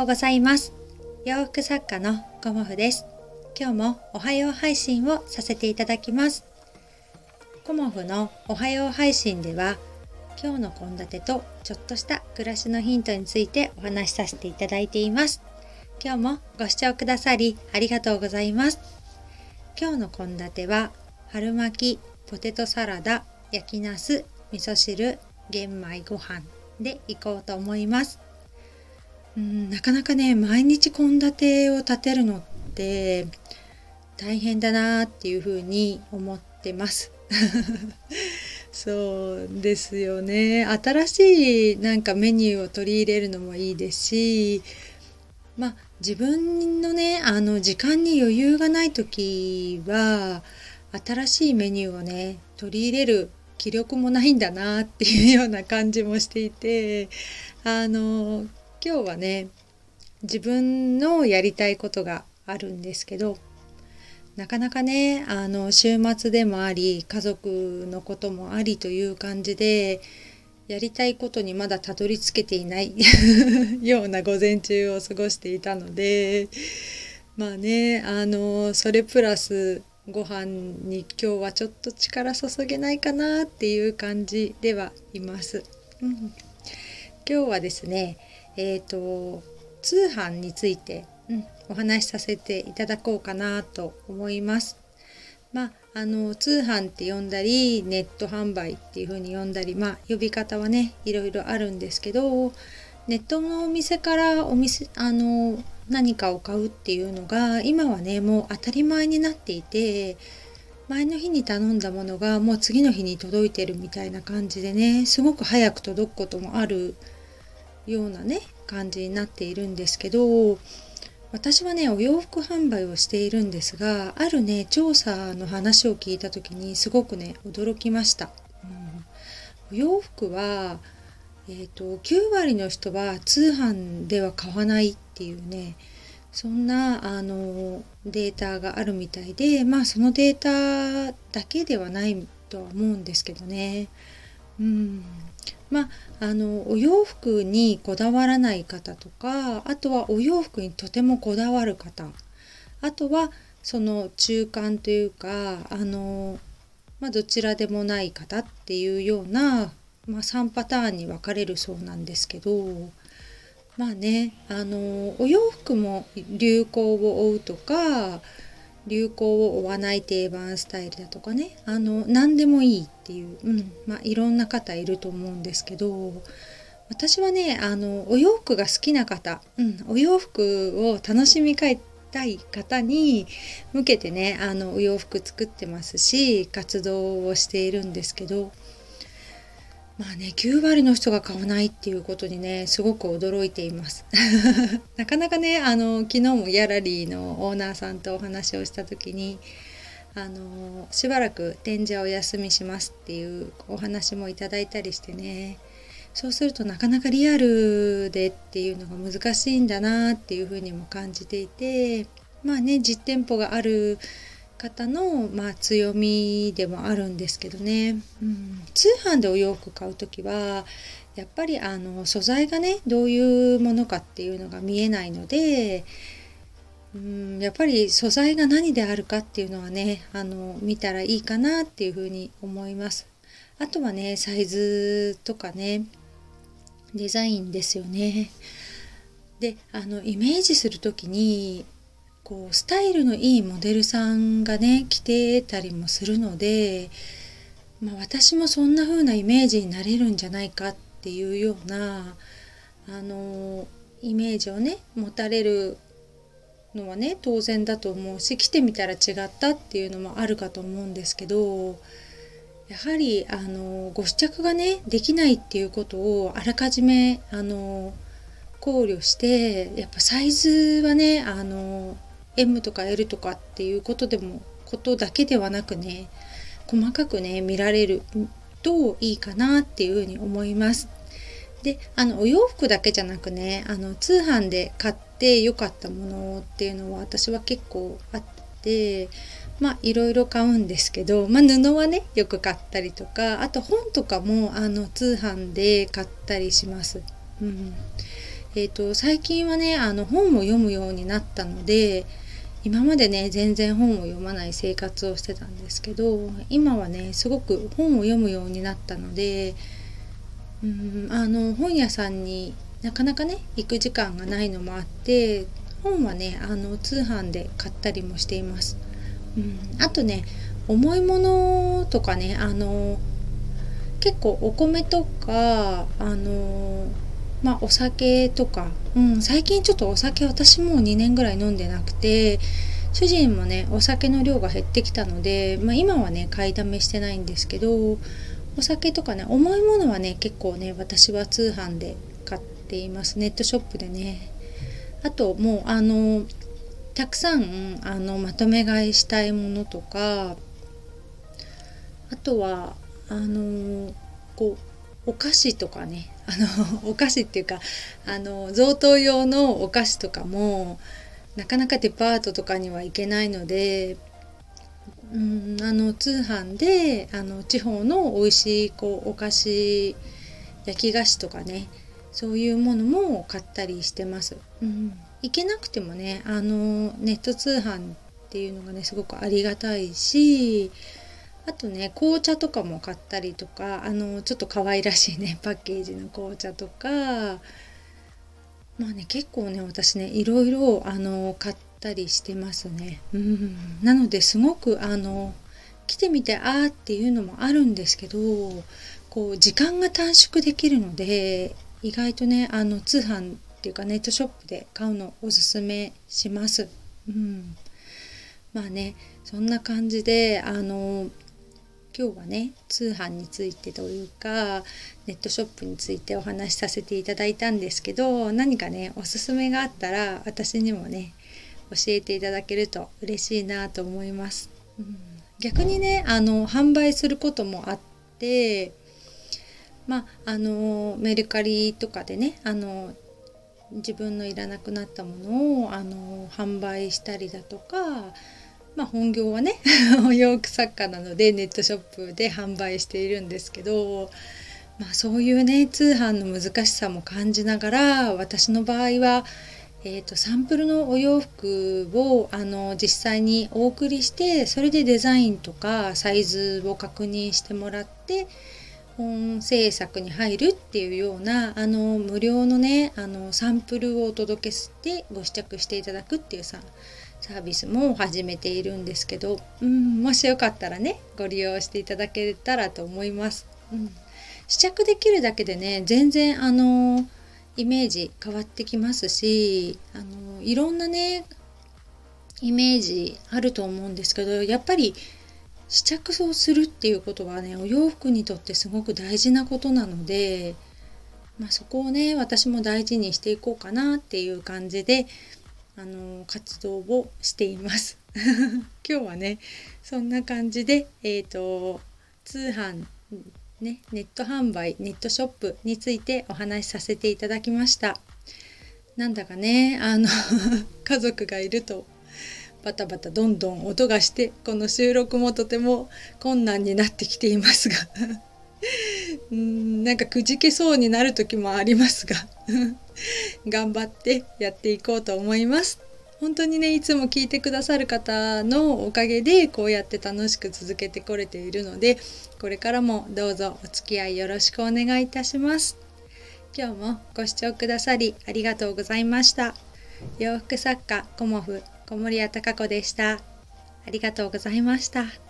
ようございます。洋服作家のコモフです。今日もおはよう配信をさせていただきます。コモフのおはよう配信では今日の献立とちょっとした暮らしのヒントについてお話しさせていただいています。今日もご視聴くださりありがとうございます。今日の献立は春巻きポテトサラダ焼きナス味噌汁玄米ご飯でいこうと思います。うんなかなかね毎日献立を立てるのって大変だなっていうふうに思ってます。そうですよね。新しいなんかメニューを取り入れるのもいいですしまあ自分のねあの時間に余裕がない時は新しいメニューをね取り入れる気力もないんだなっていうような感じもしていてあの今日はね自分のやりたいことがあるんですけどなかなかねあの週末でもあり家族のこともありという感じでやりたいことにまだたどり着けていない ような午前中を過ごしていたのでまあねあのそれプラスご飯に今日はちょっと力注げないかなっていう感じではいます。うん、今日はですねえっ、ー、と通販について、うん、お話しさせていただこうかなと思います。まあ、あの通販って呼んだりネット販売っていう風に呼んだり、まあ、呼び方はねいろいろあるんですけどネットのお店からお店あの何かを買うっていうのが今はねもう当たり前になっていて前の日に頼んだものがもう次の日に届いてるみたいな感じでねすごく早く届くこともあるようなね感じになっているんですけど私はねお洋服販売をしているんですがあるね調査の話を聞いた時にすごくね驚きました。うん、お洋服はえーと、9割の人は通販では買わないっていうねそんなあのデータがあるみたいでまあそのデータだけではないとは思うんですけどね。うん。まあ、あのお洋服にこだわらない方とかあとはお洋服にとてもこだわる方。あとはその中間というかあの、まあ、どちらでもない方っていうようなまあ、3パターンに分かれるそうなんですけどまあねあのお洋服も流行を追うとか流行を追わない定番スタイルだとかね。あの何でもいいっていう、うん。まあ、いろんな方いると思うんですけど私はねあのお洋服が好きな方、うん、お洋服を楽しみたい方に向けてねあのお洋服作ってますし活動をしているんですけどまあね9割の人が買わないっていうことにねすごく驚いています。なかなかねあの昨日もギャラリーのオーナーさんとお話をした時にあのしばらく展示はお休みしますっていうお話もいただいたりしてね。そうするとなかなかリアルでっていうのが難しいんだなっていうふうにも感じていてまあね実店舗がある方の、まあ、強みでもあるんですけどね、うん、通販でお洋服買う時はやっぱりあの素材がねどういうものかっていうのが見えないので、うん、やっぱり素材が何であるかっていうのはねあの見たらいいかなっていうふうに思います。あとはねサイズとかねデザインですよね。であのイメージする時にこうスタイルのいいモデルさんがね着てたりもするので、まあ、私もそんな風なイメージになれるんじゃないかっていうようなあのイメージをね持たれるのはね当然だと思うし着てみたら違ったっていうのもあるかと思うんですけどやはりあのご試着がねできないっていうことをあらかじめあの考慮してやっぱサイズはねあの M とか L とかっていうことでもことだけではなくね細かくね見られるといいかなっていうふうに思います。であのお洋服だけじゃなくねあの通販で買って良かったものっていうのは私は結構あってまあいろいろ買うんですけど、まあ、布はねよく買ったりとかあと本とかもあの通販で買ったりします。うん、えーと、最近はねあの本を読むようになったので今までね全然本を読まない生活をしてたんですけど今はねすごく本を読むようになったのでうんあの本屋さんになかなかね行く時間がないのもあって本はねあの通販で買ったりもしています。うん、あとね重いものとかねあの結構お米とかあのまあお酒とか、うん、最近ちょっとお酒私もう2年ぐらい飲んでなくて主人もねお酒の量が減ってきたので、まあ、今はね買いだめしてないんですけどお酒とかね重いものはね結構ね私は通販で買っています。ネットショップでね。あともうあのたくさんあのまとめ買いしたいものとかあとはあのこうお菓子とかね。あのお菓子っていうかあの贈答用のお菓子とかもなかなかデパートとかには行けないのでうんあの通販であの地方の美味しいこうお菓子焼き菓子とかねそういうものも買ったりしてます。うん、行けなくてもねあのネット通販っていうのがねすごくありがたいしあとね紅茶とかも買ったりとかあのちょっと可愛らしいね パッケージの紅茶とかまあね結構ね私ねいろいろあの買ったりしてますね。うんなのですごくあの来てみてあーっていうのもあるんですけどこう時間が短縮できるので意外とねあの通販っていうかネットショップで買うのおすすめします。うん、まあねそんな感じであの今日はね通販についてというかネットショップについてお話しさせていただいたんですけど何かねおすすめがあったら私にもね教えていただけると嬉しいなと思います。うん、逆にねあの販売することもあってまああのメルカリとかでねあの自分のいらなくなったものをあの販売したりだとかまあ、本業はねお 洋服作家なのでネットショップで販売しているんですけど、まあ、そういうね通販の難しさも感じながら私の場合は、えーと、サンプルのお洋服をあの実際にお送りしてそれでデザインとかサイズを確認してもらって本制作に入るっていうようなあの無料のねあのサンプルをお届けしてご試着していただくっていうさサービスも始めているんですけど、うん、もしよかったらねご利用していただけたらと思います。うん、試着できるだけでね全然あのイメージ変わってきますしあのいろんなねイメージあると思うんですけどやっぱり試着をするっていうことはねお洋服にとってすごく大事なことなので、まあ、そこをね私も大事にしていこうかなっていう感じであの活動をしています。今日はねそんな感じで、えーと、通販、ね、ネット販売ネットショップについてお話しさせていただきました。なんだかねあの 家族がいるとバタバタどんどん音がしてこの収録もとても困難になってきていますが うんなんかくじけそうになる時もありますが 頑張ってやっていこうと思います。本当にねいつも聞いてくださる方のおかげでこうやって楽しく続けてこれているのでこれからもどうぞお付き合いよろしくお願いいたします。今日もご視聴くださりありがとうございました。洋服作家コモフ小森屋隆子でした。ありがとうございました。